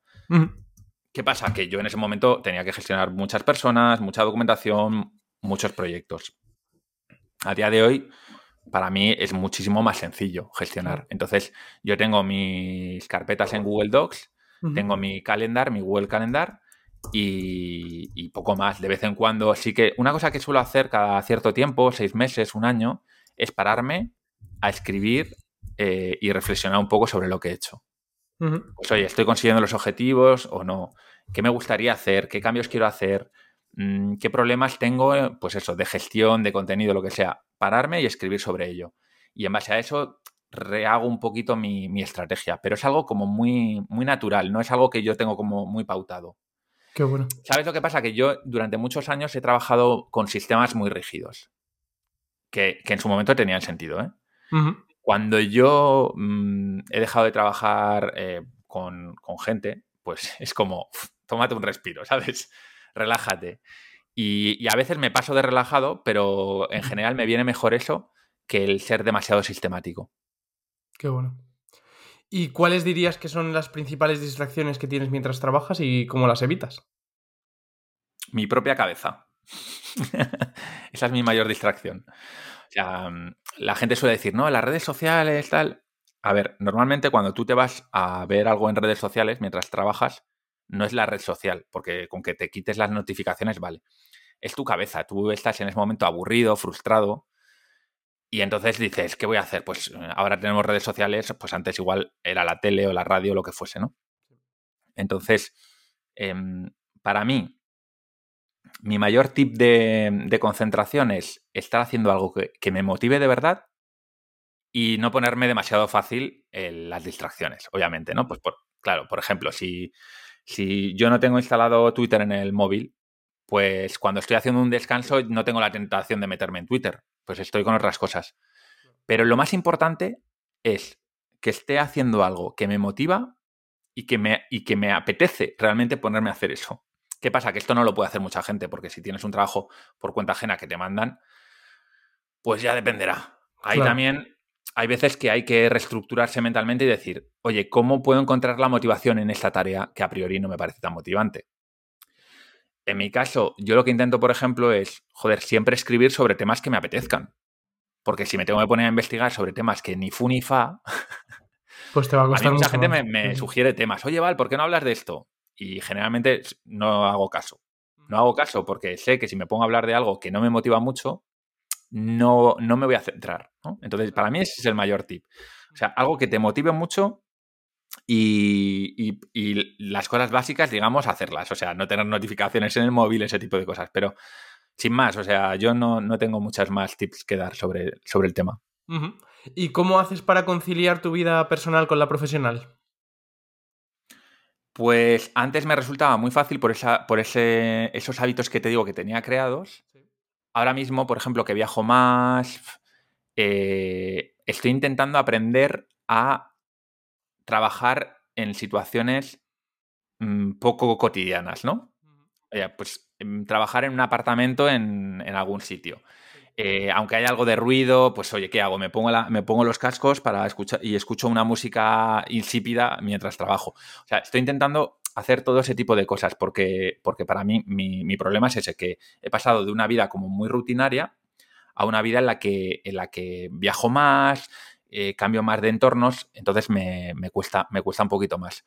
¿Qué pasa? Que yo en ese momento tenía que gestionar muchas personas, mucha documentación, muchos proyectos. A día de hoy, para mí es muchísimo más sencillo gestionar. Entonces, yo tengo mis carpetas en Google Docs, tengo mi calendar, mi Google Calendar, y, poco más. De vez en cuando, sí que una cosa que suelo hacer cada cierto tiempo, seis meses, un año, es pararme a escribir eh, y reflexionar un poco sobre lo que he hecho. Pues oye, ¿estoy consiguiendo los objetivos o no? ¿Qué me gustaría hacer? ¿Qué cambios quiero hacer? Mm, ¿Qué problemas tengo? Eh, pues eso, de gestión, de contenido, lo que sea. Pararme y escribir sobre ello. Y en base a eso rehago un poquito mi, mi estrategia. Pero es algo como muy, muy natural, no es algo que yo tengo como muy pautado. Qué bueno. ¿Sabes lo que pasa? Que yo durante muchos años he trabajado con sistemas muy rígidos, que, en su momento tenían sentido. ¿eh? Cuando yo mm, he dejado de trabajar eh, con, gente, pues es como, tómate un respiro, ¿sabes? relájate. Y, a veces me paso de relajado, pero en general me viene mejor eso que el ser demasiado sistemático. Qué bueno. ¿Y cuáles dirías que son las principales distracciones que tienes mientras trabajas y cómo las evitas? Mi propia cabeza. Esa es mi mayor distracción. O sea, mm, la gente suele decir, no, las redes sociales, tal. A ver, normalmente cuando tú te vas a ver algo en redes sociales mientras trabajas, no es la red social, porque con que te quites las notificaciones vale. Es tu cabeza, tú estás en ese momento aburrido, frustrado, y entonces dices, ¿qué voy a hacer? Pues eh, ahora tenemos redes sociales, pues antes igual era la tele o la radio o lo que fuese, ¿no? Entonces, em, para mí, mi mayor tip de, concentración es estar haciendo algo que, me motive de verdad y no ponerme demasiado fácil en las distracciones, obviamente, ¿no? Pues por, claro, por ejemplo, si, si yo no tengo instalado Twitter en el móvil, pues cuando estoy haciendo un descanso no tengo la tentación de meterme en Twitter, pues estoy con otras cosas. Pero lo más importante es que esté haciendo algo que me motiva y que me, y que me apetece realmente ponerme a hacer eso. ¿Qué pasa? Que esto no lo puede hacer mucha gente, porque si tienes un trabajo por cuenta ajena que te mandan, pues ya dependerá. Ahí también hay veces que hay que reestructurarse mentalmente y decir, oye, ¿cómo puedo encontrar la motivación en esta tarea que a priori no me parece tan motivante? En mi caso, yo lo que intento, por ejemplo, es, joder, siempre escribir sobre temas que me apetezcan. Porque si me tengo que poner a investigar sobre temas que ni fu ni fa, pues te va a costar mucha gente me, sugiere temas. Oye, Val, ¿por qué no hablas de esto? y generalmente no hago caso. No hago caso porque sé que si me pongo a hablar de algo que no me motiva mucho, no, no me voy a centrar. Entonces, para mí ese es el mayor tip. O sea, algo que te motive mucho y, las cosas básicas, digamos, hacerlas. O sea, no tener notificaciones en el móvil, ese tipo de cosas. Pero sin más, o sea, yo no, tengo muchas más tips que dar sobre, sobre el tema. ¿Y cómo haces para conciliar tu vida personal con la profesional? Pues antes me resultaba muy fácil por, esa, por ese, esos hábitos que te digo que tenía creados. Ahora mismo, por ejemplo, que viajo más, eh, estoy intentando aprender a trabajar en situaciones mm, poco cotidianas, ¿no? pues em, trabajar en un apartamento en, en algún sitio. Eh, aunque haya algo de ruido, pues oye, ¿qué hago? Me pongo, me pongo los cascos para escuchar y escucho una música insípida mientras trabajo. O sea, estoy intentando hacer todo ese tipo de cosas porque, porque para mí mi, problema es ese, que he pasado de una vida como muy rutinaria a una vida en la que, en la que viajo más, eh, cambio más de entornos, entonces me, cuesta, me cuesta un poquito más.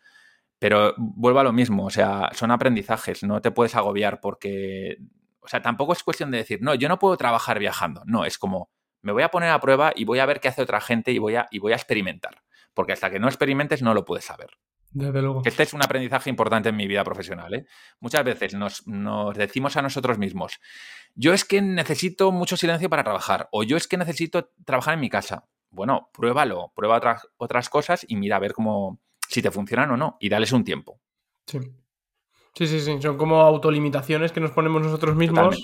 Pero vuelvo a lo mismo, o sea, son aprendizajes, no te puedes agobiar porque o sea, tampoco es cuestión de decir, no, yo no puedo trabajar viajando. No, es como, me voy a poner a prueba y voy a ver qué hace otra gente y voy a, y voy a experimentar. Porque hasta que no experimentes no lo puedes saber. Desde luego. Este es un aprendizaje importante en mi vida profesional. ¿eh? Muchas veces nos, decimos a nosotros mismos, yo es que necesito mucho silencio para trabajar o yo es que necesito trabajar en mi casa. Bueno, pruébalo, prueba otras, otras cosas y mira a ver cómo, si te funcionan o no y dales un tiempo. Sí. Sí, sí, sí, son como autolimitaciones que nos ponemos nosotros mismos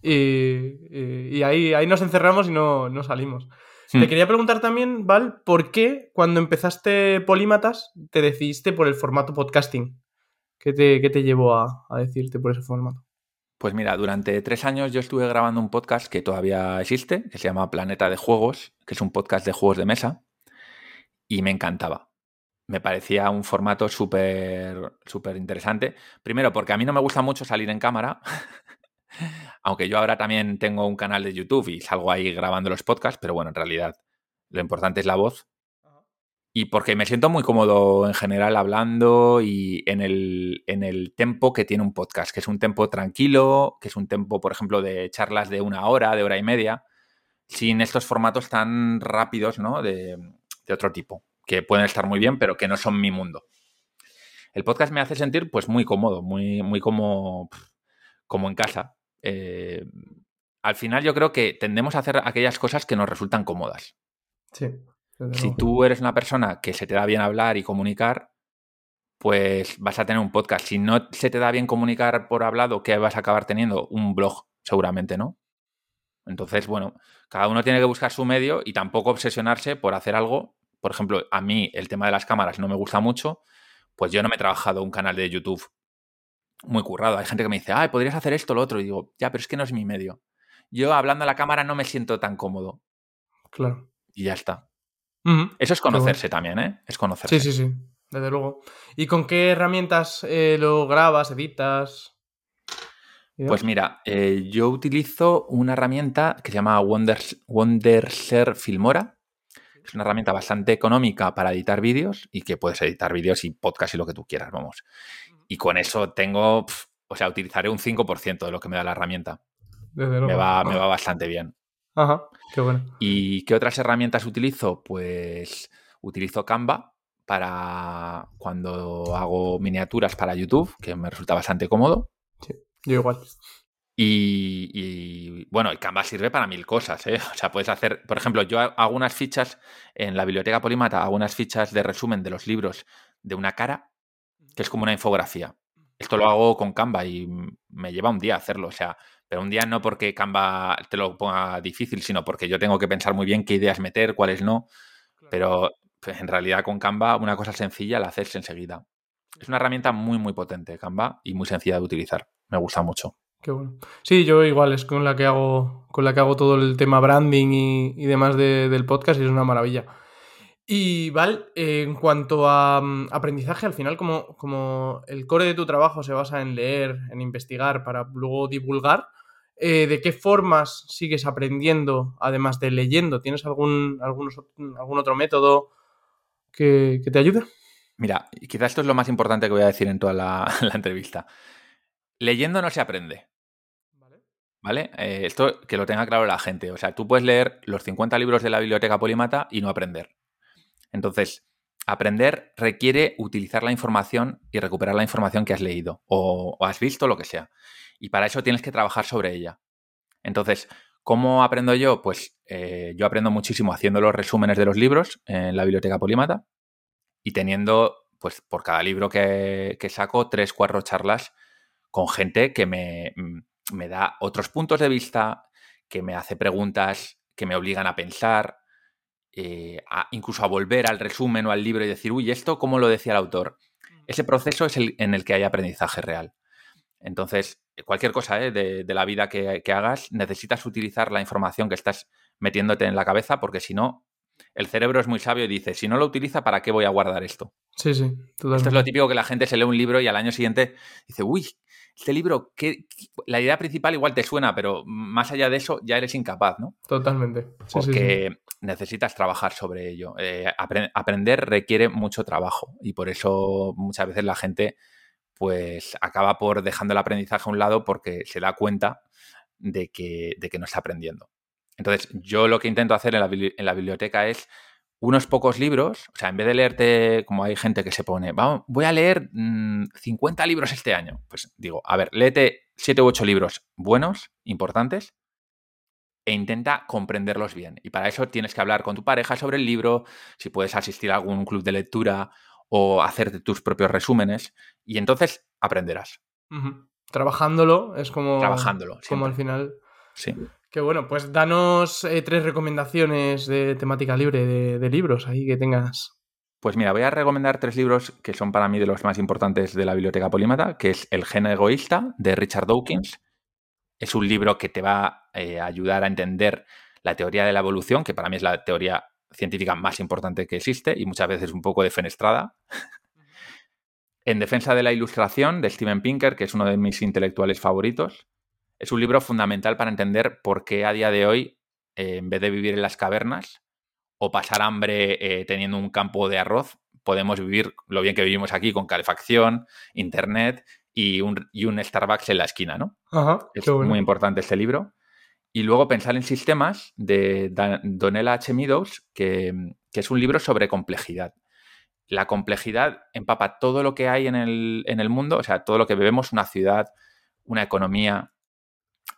y, ahí, ahí nos encerramos y no, salimos. Te hmm. quería preguntar también, Val, ¿por qué cuando empezaste Polímatas te decidiste por el formato podcasting? ¿Qué te, te llevó a, a decirte por ese formato? Pues mira, durante tres años yo estuve grabando un podcast que todavía existe, que se llama Planeta de Juegos, que es un podcast de juegos de mesa, y me encantaba me parecía un formato súper súper interesante. Primero, porque a mí no me gusta mucho salir en cámara, aunque yo ahora también tengo un canal de YouTube y salgo ahí grabando los podcasts, pero bueno, en realidad lo importante es la voz. Y porque me siento muy cómodo en general hablando y en el, en el tempo que tiene un podcast, que es un tempo tranquilo, que es un tempo, por ejemplo, de charlas de una hora, de hora y media, sin estos formatos tan rápidos, ¿no? de otro tipo que pueden estar muy bien, pero que no son mi mundo. El podcast me hace sentir pues muy cómodo, muy, muy como, como en casa. Eh, al final yo creo que tendemos a hacer aquellas cosas que nos resultan cómodas. Sí. Si tú eres una persona que se te da bien hablar y comunicar, pues vas a tener un podcast. Si no se te da bien comunicar por hablado, ¿qué vas a acabar teniendo? Un blog, seguramente, ¿no? Entonces, bueno, cada uno tiene que buscar su medio y tampoco obsesionarse por hacer algo por ejemplo, a mí el tema de las cámaras no me gusta mucho, pues yo no me he trabajado un canal de YouTube muy currado. Hay gente que me dice, ay, podrías hacer esto o lo otro. Y digo, ya, pero es que no es mi medio. Yo hablando a la cámara no me siento tan cómodo. Claro. Y ya está. Eso es conocerse también, ¿eh? Es conocerse. Sí, sí, sí. Desde luego. ¿Y con qué herramientas eh, lo grabas, editas? Pues mira, eh, yo utilizo una herramienta que se llama Wonder, Wondershare Filmora. Es una herramienta bastante económica para editar vídeos y que puedes editar vídeos y podcast y lo que tú quieras, vamos. Y con eso tengo, o sea, utilizaré un 5% de lo que me da la herramienta. Me va, me va bastante bien. Ajá, qué bueno. ¿Y qué otras herramientas utilizo? Pues utilizo Canva para cuando hago miniaturas para YouTube, que me resulta bastante cómodo. Sí, yo igual. Y, y, bueno, el Canva sirve para mil cosas, ¿eh? O sea, puedes hacer, por ejemplo, yo hago unas fichas en la biblioteca Polímata, hago unas fichas de resumen de los libros de una cara, que es como una infografía. Esto lo hago con Canva y me lleva un día hacerlo. O sea, pero un día no porque Canva te lo ponga difícil, sino porque yo tengo que pensar muy bien qué ideas meter, cuáles no. Pero pues, en realidad con Canva una cosa sencilla la haces enseguida. Es una herramienta muy, muy potente, Canva, y muy sencilla de utilizar. Me gusta mucho. Qué bueno. Sí, yo igual es con la que hago, con la que hago todo el tema branding y, demás del podcast y es una maravilla. Y Val, en cuanto a mm, aprendizaje, al final, como, como el core de tu trabajo se basa en leer, en investigar para luego divulgar, eh, ¿de qué formas sigues aprendiendo además de leyendo? ¿Tienes algún, algún otro método que, te ayude? Mira, quizás esto es lo más importante que voy a decir en toda la, entrevista. Leyendo no se aprende. ¿Vale? Eh, esto que lo tenga claro la gente. O sea, tú puedes leer los 50 libros de la biblioteca Polímata y no aprender. Entonces, aprender requiere utilizar la información y recuperar la información que has leído o, has visto, lo que sea y para eso tienes que trabajar sobre ella. Entonces, ¿cómo aprendo yo? Pues eh, yo aprendo muchísimo haciendo los resúmenes de los libros en la biblioteca Polímata y teniendo, pues por cada libro que, saco, tres, cuatro charlas con gente que me, mm, me, da otros puntos de vista, que me hace preguntas que me obligan a pensar, eh, incluso a volver al resumen o al libro y decir, uy, ¿esto cómo lo decía el autor? Mm. Ese proceso es el en el que hay aprendizaje real. Entonces, cualquier cosa ¿eh? de, la vida que, hagas, necesitas utilizar la información que estás metiéndote en la cabeza, porque si no, el cerebro es muy sabio y dice, si no lo utiliza, ¿para qué voy a guardar esto? Sí, sí. Esto es lo típico que la gente se lee un libro y al año siguiente dice, uy, este libro, ¿qué, la idea principal igual te suena, pero más allá de eso ya eres incapaz, ¿no? Totalmente. porque necesitas trabajar sobre ello. Eh, aprender requiere mucho trabajo y por eso muchas veces la gente pues acaba por dejando el aprendizaje a un lado porque se da cuenta de que, de que no está aprendiendo. Entonces, yo lo que intento hacer en la, biblioteca es unos pocos libros, o sea, en vez de leerte, como hay gente que se pone, vamos, voy a leer 50 mm, libros este año, pues digo, a ver, léete 7 u 8 libros buenos, importantes, e intenta comprenderlos bien. Y para eso tienes que hablar con tu pareja sobre el libro, si puedes asistir a algún club de lectura o hacerte tus propios resúmenes y entonces aprenderás. Trabajándolo es como. Trabajándolo. Como al final. Sí. Que bueno, pues danos eh, tres recomendaciones de temática libre de, libros ahí que tengas. Pues mira, voy a recomendar tres libros que son para mí de los más importantes de la biblioteca polímata, que es El gen egoísta de Richard Dawkins. Es un libro que te va eh, a ayudar a entender la teoría de la evolución, que para mí es la teoría científica más importante que existe y muchas veces un poco defenestrada. en defensa de la ilustración de Steven Pinker, que es uno de mis intelectuales favoritos. Es un libro fundamental para entender por qué a día de hoy, eh, en vez de vivir en las cavernas o pasar hambre eh, teniendo un campo de arroz, podemos vivir lo bien que vivimos aquí con calefacción, internet y un, un Starbucks en la esquina, ¿no? es muy importante este libro. Y luego pensar en sistemas de Donella H. Meadows, que, es un libro sobre complejidad. La complejidad empapa todo lo que hay en el, mundo, o sea, todo lo que vemos, una ciudad, una economía,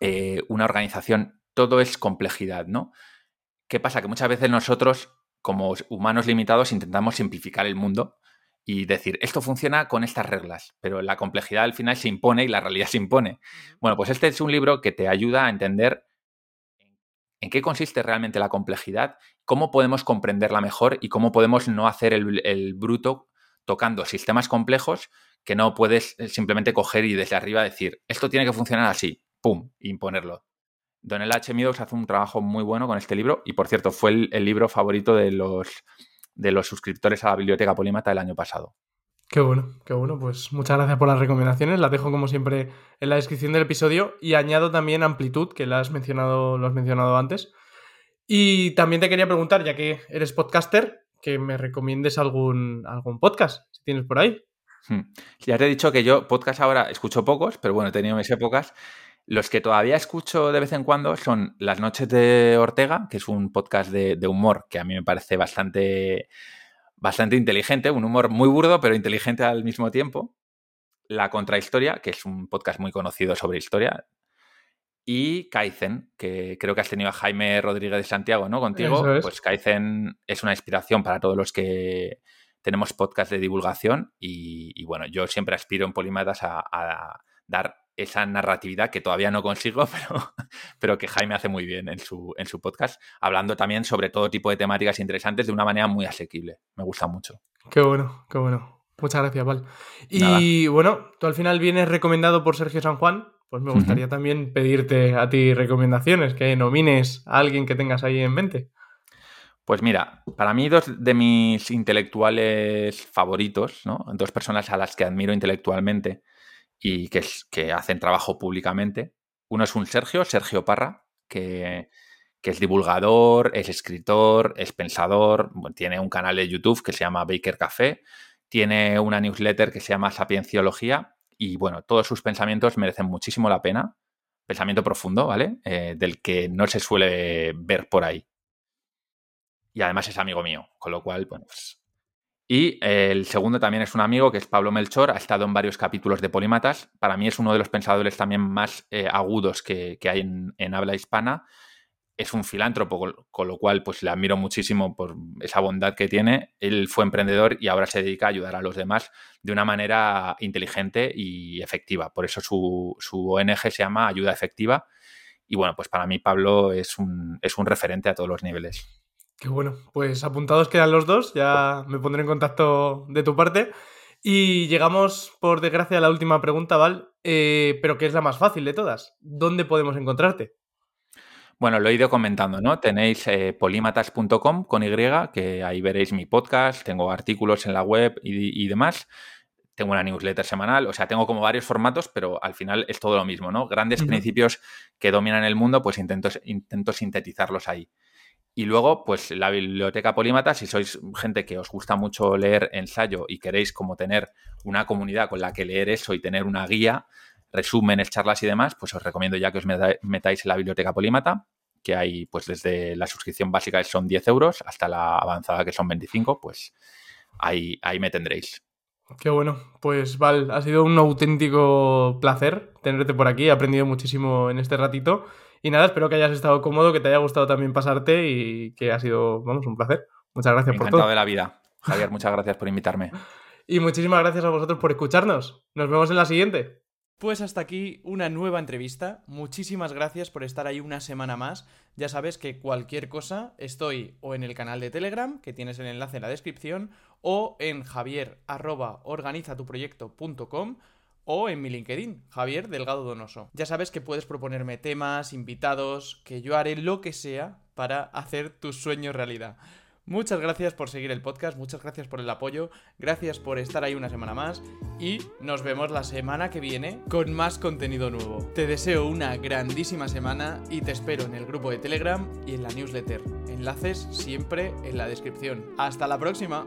eh, una organización, todo es complejidad, ¿no? ¿Qué pasa? Que muchas veces nosotros, como humanos limitados, intentamos simplificar el mundo y decir, esto funciona con estas reglas, pero la complejidad al final se impone y la realidad se impone. Bueno, pues este es un libro que te ayuda a entender en qué consiste realmente la complejidad, cómo podemos comprenderla mejor y cómo podemos no hacer el, bruto tocando sistemas complejos que no puedes eh, simplemente coger y desde arriba decir, esto tiene que funcionar así, pum, imponerlo. Don H. Meadows hace un trabajo muy bueno con este libro y, por cierto, fue el, libro favorito de los, de los suscriptores a la Biblioteca Polímata el año pasado. Qué bueno, qué bueno. Pues muchas gracias por las recomendaciones. Las dejo como siempre en la descripción del episodio y añado también amplitud, que la has mencionado, lo has mencionado antes. Y también te quería preguntar, ya que eres podcaster, que me recomiendes algún, algún podcast, si tienes por ahí. Hmm. Ya te he dicho que yo podcast ahora escucho pocos, pero bueno, he tenido mis épocas. Los que todavía escucho de vez en cuando son Las Noches de Ortega, que es un podcast de, humor que a mí me parece bastante, bastante inteligente, un humor muy burdo, pero inteligente al mismo tiempo. La Contrahistoria, que es un podcast muy conocido sobre historia. Y Kaizen, que creo que has tenido a Jaime Rodríguez de Santiago, ¿no? Contigo. Pues Kaizen es una inspiración para todos los que tenemos podcast de divulgación. Y, bueno, yo siempre aspiro en Polimatas a, a dar esa narratividad que todavía no consigo, pero, pero que Jaime hace muy bien en su, en su podcast, hablando también sobre todo tipo de temáticas interesantes de una manera muy asequible. Me gusta mucho. Qué bueno, qué bueno. Muchas gracias, Val. Y bueno, tú al final vienes recomendado por Sergio San Juan, pues me gustaría también pedirte a ti recomendaciones, que nomines a alguien que tengas ahí en mente. Pues mira, para mí dos de mis intelectuales favoritos, ¿no? dos personas a las que admiro intelectualmente, y que, hacen trabajo públicamente. Uno es un Sergio, Sergio Parra, que, es divulgador, es escritor, es pensador, tiene un canal de YouTube que se llama Baker Café, tiene una newsletter que se llama Sapienciología y bueno, todos sus pensamientos merecen muchísimo la pena. Pensamiento profundo, ¿vale? Eh, del que no se suele ver por ahí. Y además es amigo mío, con lo cual, bueno, pues y el segundo también es un amigo que es Pablo Melchor, ha estado en varios capítulos de Polímatas. Para mí es uno de los pensadores también más eh, agudos que, hay en, habla hispana. Es un filántropo, con, lo cual pues le admiro muchísimo por esa bondad que tiene. Él fue emprendedor y ahora se dedica a ayudar a los demás de una manera inteligente y efectiva. Por eso su, su ONG se llama Ayuda Efectiva. Y bueno, pues para mí Pablo es un, es un referente a todos los niveles. Qué bueno, pues apuntados quedan los dos, ya me pondré en contacto de tu parte. Y llegamos, por desgracia, a la última pregunta, Val, eh, pero que es la más fácil de todas. ¿Dónde podemos encontrarte? Bueno, lo he ido comentando, ¿no? Tenéis eh, polímatas.com con Y, que ahí veréis mi podcast, tengo artículos en la web y, demás. Tengo una newsletter semanal, o sea, tengo como varios formatos, pero al final es todo lo mismo, ¿no? Grandes principios que dominan el mundo, pues intento, intento sintetizarlos ahí. Y luego, pues la biblioteca Polímata, si sois gente que os gusta mucho leer ensayo y queréis como tener una comunidad con la que leer eso y tener una guía, resúmenes, charlas y demás, pues os recomiendo ya que os metáis en la biblioteca Polímata, que hay pues desde la suscripción básica que son 10 euros hasta la avanzada que son 25, pues ahí, ahí me tendréis. Qué bueno. Pues Val, ha sido un auténtico placer tenerte por aquí. He aprendido muchísimo en este ratito. Y nada, espero que hayas estado cómodo, que te haya gustado también pasarte y que ha sido, vamos, un placer. Muchas gracias por todo. de la vida. Javier, muchas gracias por invitarme. y muchísimas gracias a vosotros por escucharnos. Nos vemos en la siguiente. Pues hasta aquí una nueva entrevista. Muchísimas gracias por estar ahí una semana más. Ya sabes que cualquier cosa estoy o en el canal de Telegram, que tienes el enlace en la descripción, o en javier.organizatuproyecto.com o en mi LinkedIn, Javier Delgado Donoso. Ya sabes que puedes proponerme temas, invitados, que yo haré lo que sea para hacer tus sueños realidad. Muchas gracias por seguir el podcast, muchas gracias por el apoyo, gracias por estar ahí una semana más y nos vemos la semana que viene con más contenido nuevo. Te deseo una grandísima semana y te espero en el grupo de Telegram y en la newsletter. Enlaces siempre en la descripción. Hasta la próxima.